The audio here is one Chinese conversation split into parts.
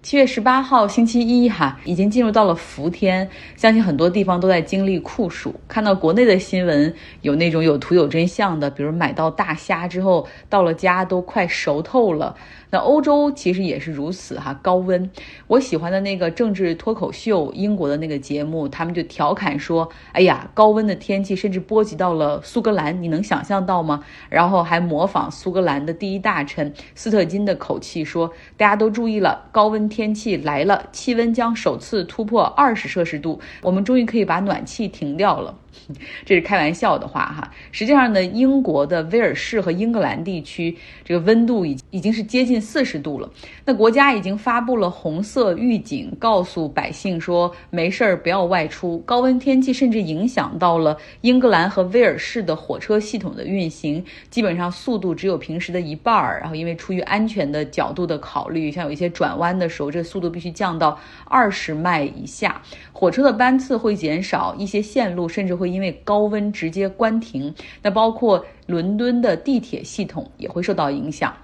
七月十八号星期一，哈，已经进入到了伏天，相信很多地方都在经历酷暑。看到国内的新闻，有那种有图有真相的，比如买到大虾之后，到了家都快熟透了。那欧洲其实也是如此哈，高温。我喜欢的那个政治脱口秀，英国的那个节目，他们就调侃说：“哎呀，高温的天气甚至波及到了苏格兰，你能想象到吗？”然后还模仿苏格兰的第一大臣斯特金的口气说：“大家都注意了，高温天气来了，气温将首次突破二十摄氏度，我们终于可以把暖气停掉了。” 这是开玩笑的话哈，实际上呢，英国的威尔士和英格兰地区这个温度已已经是接近四十度了。那国家已经发布了红色预警，告诉百姓说没事儿不要外出。高温天气甚至影响到了英格兰和威尔士的火车系统的运行，基本上速度只有平时的一半儿。然后因为出于安全的角度的考虑，像有一些转弯的时候，这速度必须降到二十迈以下，火车的班次会减少，一些线路甚至会因为高温直接关停，那包括伦敦的地铁系统也会受到影响。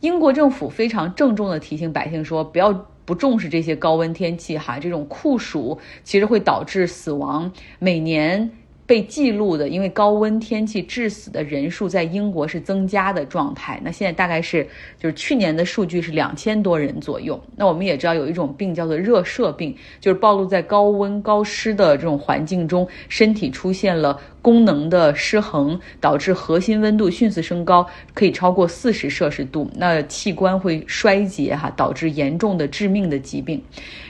英国政府非常郑重地提醒百姓说，不要不重视这些高温天气哈，这种酷暑其实会导致死亡，每年。被记录的因为高温天气致死的人数在英国是增加的状态。那现在大概是就是去年的数据是两千多人左右。那我们也知道有一种病叫做热射病，就是暴露在高温高湿的这种环境中，身体出现了功能的失衡，导致核心温度迅速升高，可以超过四十摄氏度，那器官会衰竭哈，导致严重的致命的疾病。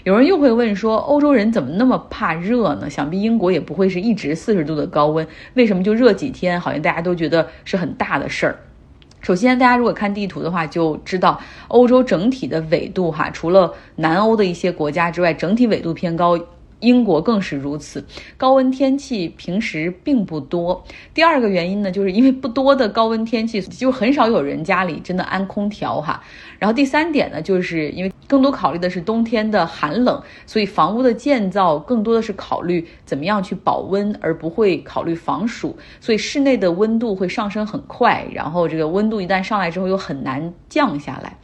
有人又会问说，欧洲人怎么那么怕热呢？想必英国也不会是一直四十度。的高温为什么就热几天？好像大家都觉得是很大的事儿。首先，大家如果看地图的话，就知道欧洲整体的纬度哈，除了南欧的一些国家之外，整体纬度偏高。英国更是如此，高温天气平时并不多。第二个原因呢，就是因为不多的高温天气，就很少有人家里真的安空调哈。然后第三点呢，就是因为更多考虑的是冬天的寒冷，所以房屋的建造更多的是考虑怎么样去保温，而不会考虑防暑，所以室内的温度会上升很快，然后这个温度一旦上来之后又很难降下来。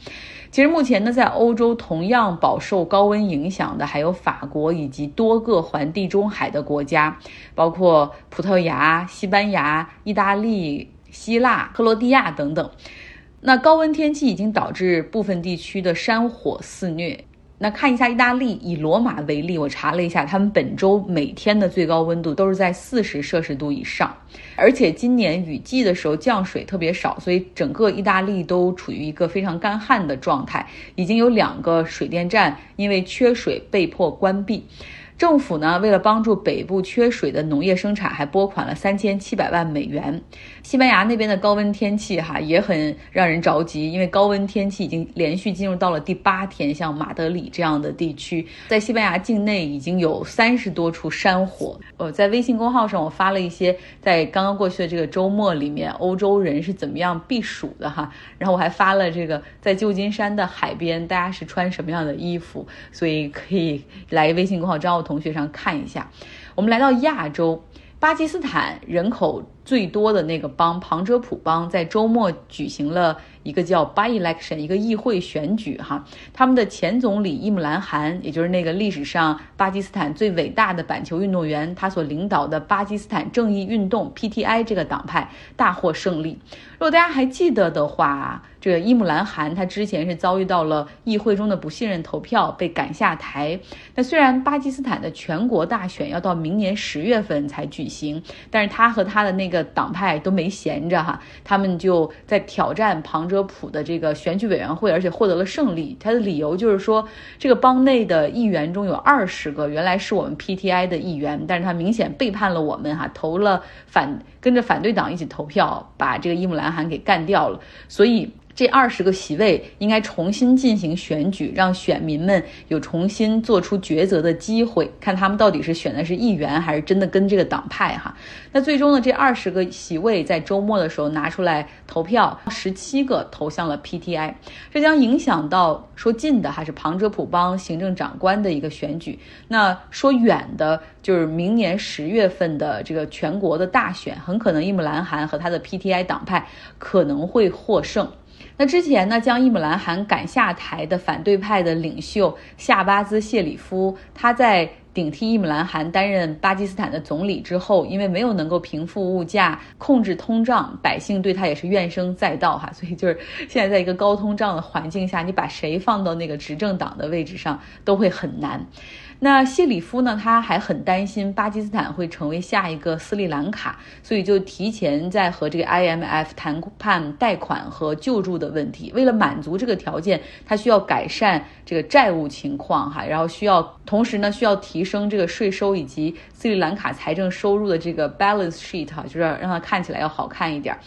其实目前呢，在欧洲同样饱受高温影响的还有法国以及多个环地中海的国家，包括葡萄牙、西班牙、意大利、希腊、克罗地亚等等。那高温天气已经导致部分地区的山火肆虐。那看一下意大利，以罗马为例，我查了一下，他们本周每天的最高温度都是在四十摄氏度以上，而且今年雨季的时候降水特别少，所以整个意大利都处于一个非常干旱的状态，已经有两个水电站因为缺水被迫关闭。政府呢，为了帮助北部缺水的农业生产，还拨款了三千七百万美元。西班牙那边的高温天气哈也很让人着急，因为高温天气已经连续进入到了第八天，像马德里这样的地区，在西班牙境内已经有三十多处山火。呃，在微信公号上我发了一些在刚刚过去的这个周末里面，欧洲人是怎么样避暑的哈。然后我还发了这个在旧金山的海边，大家是穿什么样的衣服，所以可以来微信公号招。同学上看一下，我们来到亚洲，巴基斯坦人口最多的那个邦旁遮普邦，在周末举行了一个叫 by election 一个议会选举哈，他们的前总理伊姆兰汗，也就是那个历史上巴基斯坦最伟大的板球运动员，他所领导的巴基斯坦正义运动 PTI 这个党派大获胜利。如果大家还记得的话，这个伊姆兰汗他之前是遭遇到了议会中的不信任投票，被赶下台。那虽然巴基斯坦的全国大选要到明年十月份才举行，但是他和他的那个党派都没闲着哈，他们就在挑战庞哲普的这个选举委员会，而且获得了胜利。他的理由就是说，这个邦内的议员中有二十个原来是我们 PTI 的议员，但是他明显背叛了我们哈，投了反跟着反对党一起投票，把这个伊姆兰。汗给干掉了，所以。这二十个席位应该重新进行选举，让选民们有重新做出抉择的机会，看他们到底是选的是议员，还是真的跟这个党派哈。那最终呢，这二十个席位在周末的时候拿出来投票，十七个投向了 PTI，这将影响到说近的还是旁遮普邦行政长官的一个选举。那说远的，就是明年十月份的这个全国的大选，很可能伊姆兰汗和他的 PTI 党派可能会获胜。那之前呢，将伊姆兰汗赶下台的反对派的领袖夏巴兹谢里夫，他在。顶替伊姆兰汗担任巴基斯坦的总理之后，因为没有能够平复物价、控制通胀，百姓对他也是怨声载道哈。所以就是现在在一个高通胀的环境下，你把谁放到那个执政党的位置上都会很难。那谢里夫呢？他还很担心巴基斯坦会成为下一个斯里兰卡，所以就提前在和这个 IMF 谈判贷款和救助的问题。为了满足这个条件，他需要改善这个债务情况哈，然后需要同时呢需要提升这个税收以及斯里兰卡财政收入的这个 balance sheet 哈，就是让它看起来要好看一点。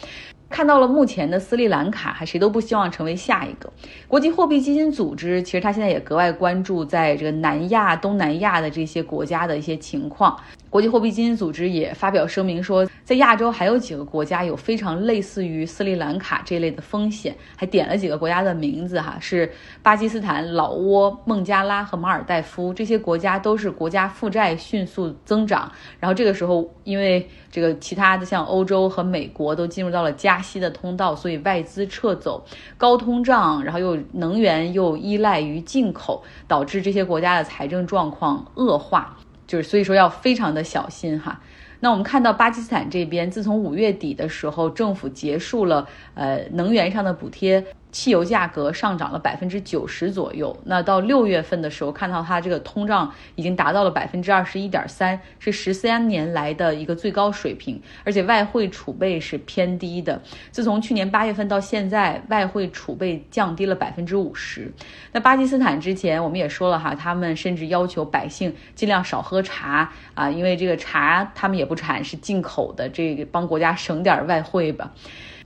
看到了目前的斯里兰卡，还谁都不希望成为下一个。国际货币基金组织其实它现在也格外关注在这个南亚、东南亚的这些国家的一些情况。国际货币基金组织也发表声明说，在亚洲还有几个国家有非常类似于斯里兰卡这类的风险，还点了几个国家的名字哈，是巴基斯坦、老挝、孟加拉和马尔代夫。这些国家都是国家负债迅速增长，然后这个时候因为这个其他的像欧洲和美国都进入到了加息的通道，所以外资撤走，高通胀，然后又能源又依赖于进口，导致这些国家的财政状况恶化。就是所以说要非常的小心哈。那我们看到巴基斯坦这边，自从五月底的时候，政府结束了呃能源上的补贴。汽油价格上涨了百分之九十左右，那到六月份的时候，看到它这个通胀已经达到了百分之二十一点三，是十三年来的一个最高水平，而且外汇储备是偏低的。自从去年八月份到现在，外汇储备降低了百分之五十。那巴基斯坦之前我们也说了哈，他们甚至要求百姓尽量少喝茶啊，因为这个茶他们也不产，是进口的，这个帮国家省点外汇吧。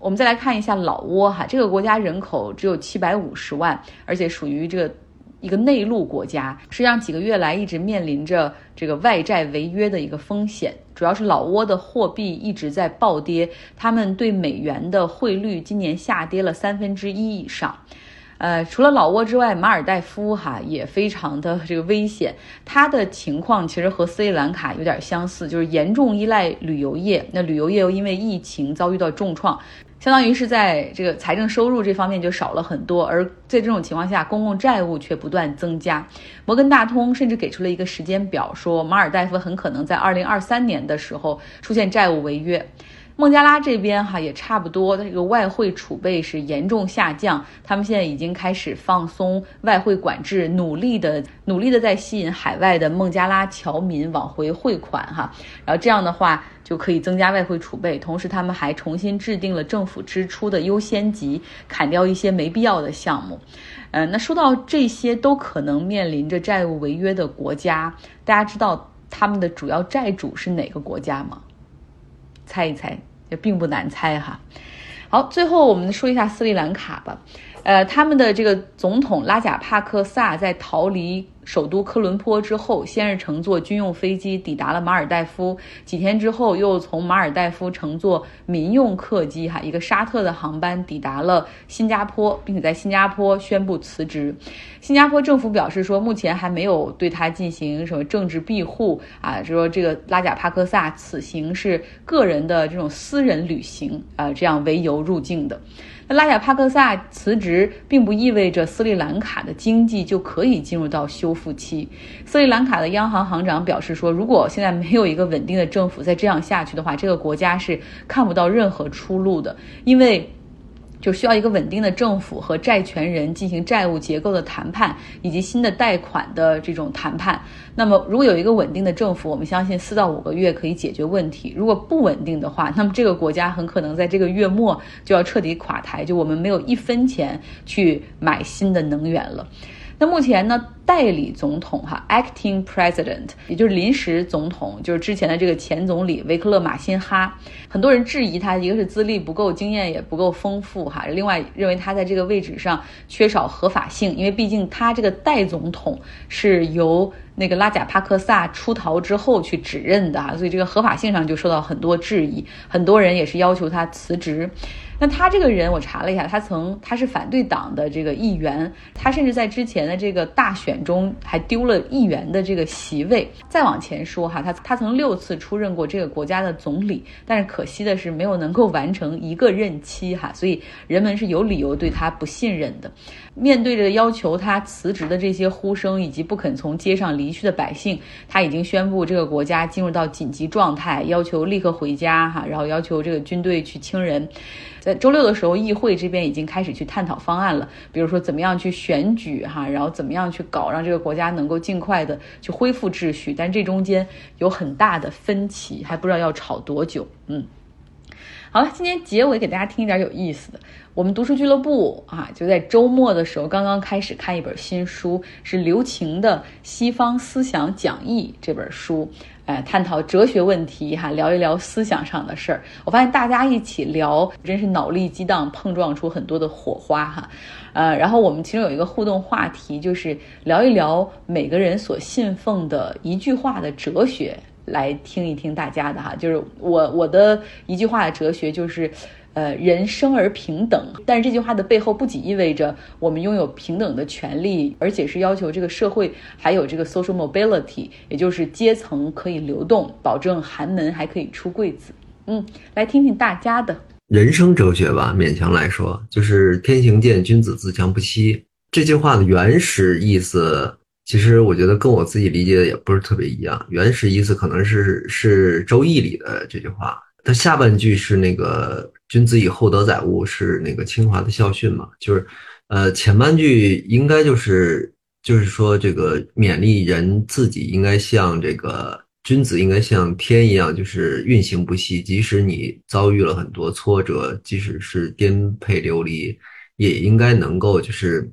我们再来看一下老挝哈，这个国家人口只有七百五十万，而且属于这个一个内陆国家，实际上几个月来一直面临着这个外债违约的一个风险，主要是老挝的货币一直在暴跌，他们对美元的汇率今年下跌了三分之一以上。呃，除了老挝之外，马尔代夫哈也非常的这个危险。它的情况其实和斯里兰卡有点相似，就是严重依赖旅游业。那旅游业又因为疫情遭遇到重创，相当于是在这个财政收入这方面就少了很多。而在这种情况下，公共债务却不断增加。摩根大通甚至给出了一个时间表，说马尔代夫很可能在二零二三年的时候出现债务违约。孟加拉这边哈也差不多，这个外汇储备是严重下降，他们现在已经开始放松外汇管制，努力的努力的在吸引海外的孟加拉侨民往回汇款哈，然后这样的话就可以增加外汇储备，同时他们还重新制定了政府支出的优先级，砍掉一些没必要的项目。嗯，那说到这些都可能面临着债务违约的国家，大家知道他们的主要债主是哪个国家吗？猜一猜，也并不难猜哈。好，最后我们说一下斯里兰卡吧。呃，他们的这个总统拉贾帕克萨在逃离。首都科伦坡之后，先是乘坐军用飞机抵达了马尔代夫，几天之后又从马尔代夫乘坐民用客机，哈，一个沙特的航班抵达了新加坡，并且在新加坡宣布辞职。新加坡政府表示说，目前还没有对他进行什么政治庇护啊，就说这个拉贾帕克萨此行是个人的这种私人旅行啊，这样为由入境的。那拉贾帕克萨辞职，并不意味着斯里兰卡的经济就可以进入到修复期。斯里兰卡的央行行长表示说，如果现在没有一个稳定的政府，再这样下去的话，这个国家是看不到任何出路的，因为。就需要一个稳定的政府和债权人进行债务结构的谈判，以及新的贷款的这种谈判。那么，如果有一个稳定的政府，我们相信四到五个月可以解决问题。如果不稳定的话，那么这个国家很可能在这个月末就要彻底垮台，就我们没有一分钱去买新的能源了。那目前呢，代理总统哈，acting president，也就是临时总统，就是之前的这个前总理维克勒马辛哈，很多人质疑他，一个是资历不够，经验也不够丰富哈，另外认为他在这个位置上缺少合法性，因为毕竟他这个代总统是由那个拉贾帕克萨出逃之后去指认的哈，所以这个合法性上就受到很多质疑，很多人也是要求他辞职。那他这个人，我查了一下，他曾他是反对党的这个议员，他甚至在之前的这个大选中还丢了议员的这个席位。再往前说哈，他他曾六次出任过这个国家的总理，但是可惜的是没有能够完成一个任期哈，所以人们是有理由对他不信任的。面对着要求他辞职的这些呼声，以及不肯从街上离离去的百姓，他已经宣布这个国家进入到紧急状态，要求立刻回家哈，然后要求这个军队去清人。在周六的时候，议会这边已经开始去探讨方案了，比如说怎么样去选举哈，然后怎么样去搞，让这个国家能够尽快的去恢复秩序。但这中间有很大的分歧，还不知道要吵多久。嗯，好了，今天结尾给大家听一点有意思的。我们读书俱乐部啊，就在周末的时候刚刚开始看一本新书，是刘擎的《西方思想讲义》这本书。哎，探讨哲学问题哈，聊一聊思想上的事儿。我发现大家一起聊，真是脑力激荡，碰撞出很多的火花哈。呃，然后我们其中有一个互动话题，就是聊一聊每个人所信奉的一句话的哲学，来听一听大家的哈。就是我我的一句话的哲学就是。呃，人生而平等，但是这句话的背后不仅意味着我们拥有平等的权利，而且是要求这个社会还有这个 social mobility，也就是阶层可以流动，保证寒门还可以出贵子。嗯，来听听大家的人生哲学吧。勉强来说，就是天行健，君子自强不息。这句话的原始意思，其实我觉得跟我自己理解的也不是特别一样。原始意思可能是是《周易》里的这句话，它下半句是那个。君子以厚德载物是那个清华的校训嘛？就是，呃，前半句应该就是就是说这个勉励人自己应该像这个君子应该像天一样，就是运行不息，即使你遭遇了很多挫折，即使是颠沛流离，也应该能够就是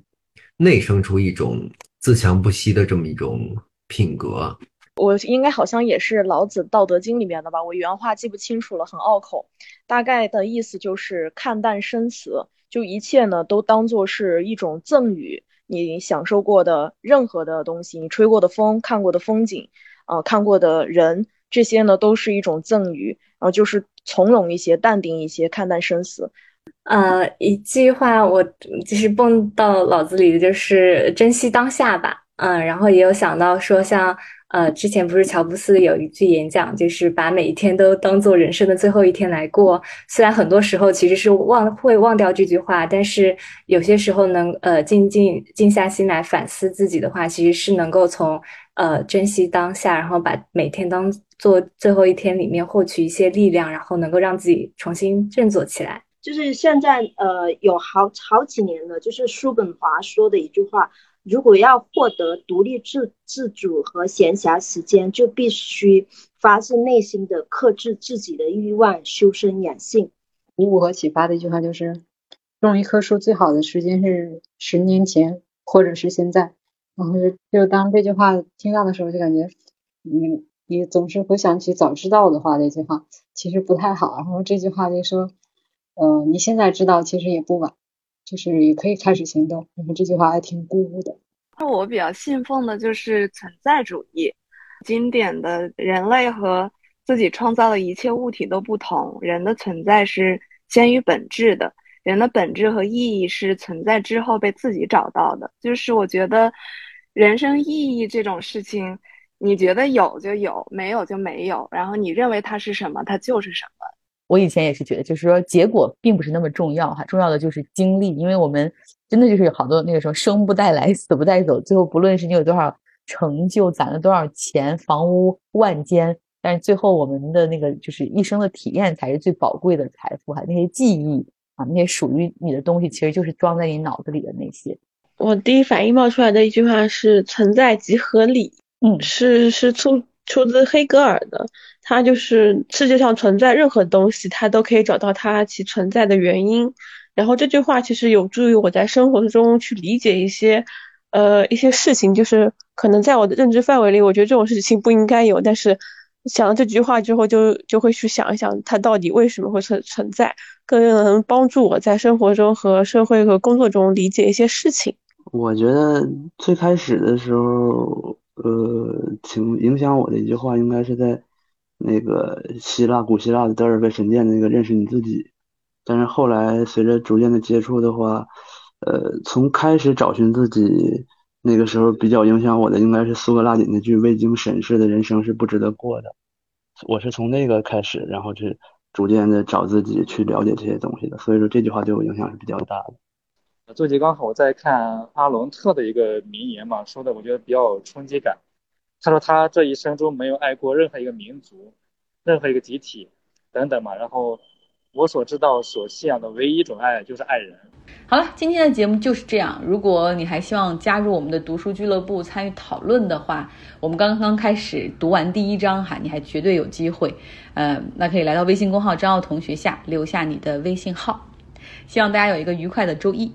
内生出一种自强不息的这么一种品格。我应该好像也是老子《道德经》里面的吧，我原话记不清楚了，很拗口。大概的意思就是看淡生死，就一切呢都当做是一种赠予。你享受过的任何的东西，你吹过的风，看过的风景，啊，看过的人，这些呢都是一种赠予。然后就是从容一些，淡定一些，看淡生死。呃，一句话我就是蹦到脑子里的就是珍惜当下吧。嗯，然后也有想到说像。呃，之前不是乔布斯有一句演讲，就是把每一天都当做人生的最后一天来过。虽然很多时候其实是忘会忘掉这句话，但是有些时候能呃静静静下心来反思自己的话，其实是能够从呃珍惜当下，然后把每天当做最后一天里面获取一些力量，然后能够让自己重新振作起来。就是现在呃有好好几年了，就是叔本华说的一句话。如果要获得独立自自主和闲暇时间，就必须发自内心的克制自己的欲望，修身养性。鼓舞和启发的一句话就是：种一棵树最好的时间是十年前，或者是现在。然后就就当这句话听到的时候，就感觉，你你总是回想起早知道的话那句话，其实不太好。然后这句话就说，嗯，你现在知道，其实也不晚。就是也可以开始行动，然后这句话还挺鼓舞的。那我比较信奉的就是存在主义，经典的人类和自己创造的一切物体都不同，人的存在是先于本质的，人的本质和意义是存在之后被自己找到的。就是我觉得人生意义这种事情，你觉得有就有，没有就没有，然后你认为它是什么，它就是什么。我以前也是觉得，就是说结果并不是那么重要哈，重要的就是经历，因为我们真的就是有好多那个时候生不带来，死不带走，最后不论是你有多少成就，攒了多少钱，房屋万间，但是最后我们的那个就是一生的体验才是最宝贵的财富哈，那些记忆啊，那些属于你的东西，其实就是装在你脑子里的那些。我第一反应冒出来的一句话是“存在即合理”，嗯，是是出出自黑格尔的。它就是世界上存在任何东西，它都可以找到它其存在的原因。然后这句话其实有助于我在生活中去理解一些，呃，一些事情，就是可能在我的认知范围里，我觉得这种事情不应该有。但是想了这句话之后，就就会去想一想它到底为什么会存存在，更能帮助我在生活中和社会和工作中理解一些事情。我觉得最开始的时候。呃，挺影响我的一句话，应该是在那个希腊古希腊的德尔菲神殿那个认识你自己。但是后来随着逐渐的接触的话，呃，从开始找寻自己那个时候比较影响我的，应该是苏格拉底那句“未经审视的人生是不值得过的”。我是从那个开始，然后去逐渐的找自己，去了解这些东西的。所以说这句话对我影响是比较大的。最近刚好我在看阿伦特的一个名言嘛，说的我觉得比较有冲击感。他说他这一生中没有爱过任何一个民族，任何一个集体，等等嘛。然后我所知道、所信仰的唯一一种爱就是爱人。好了，今天的节目就是这样。如果你还希望加入我们的读书俱乐部参与讨论的话，我们刚刚开始读完第一章哈，你还绝对有机会。呃，那可以来到微信公号张奥同学下留下你的微信号。希望大家有一个愉快的周一。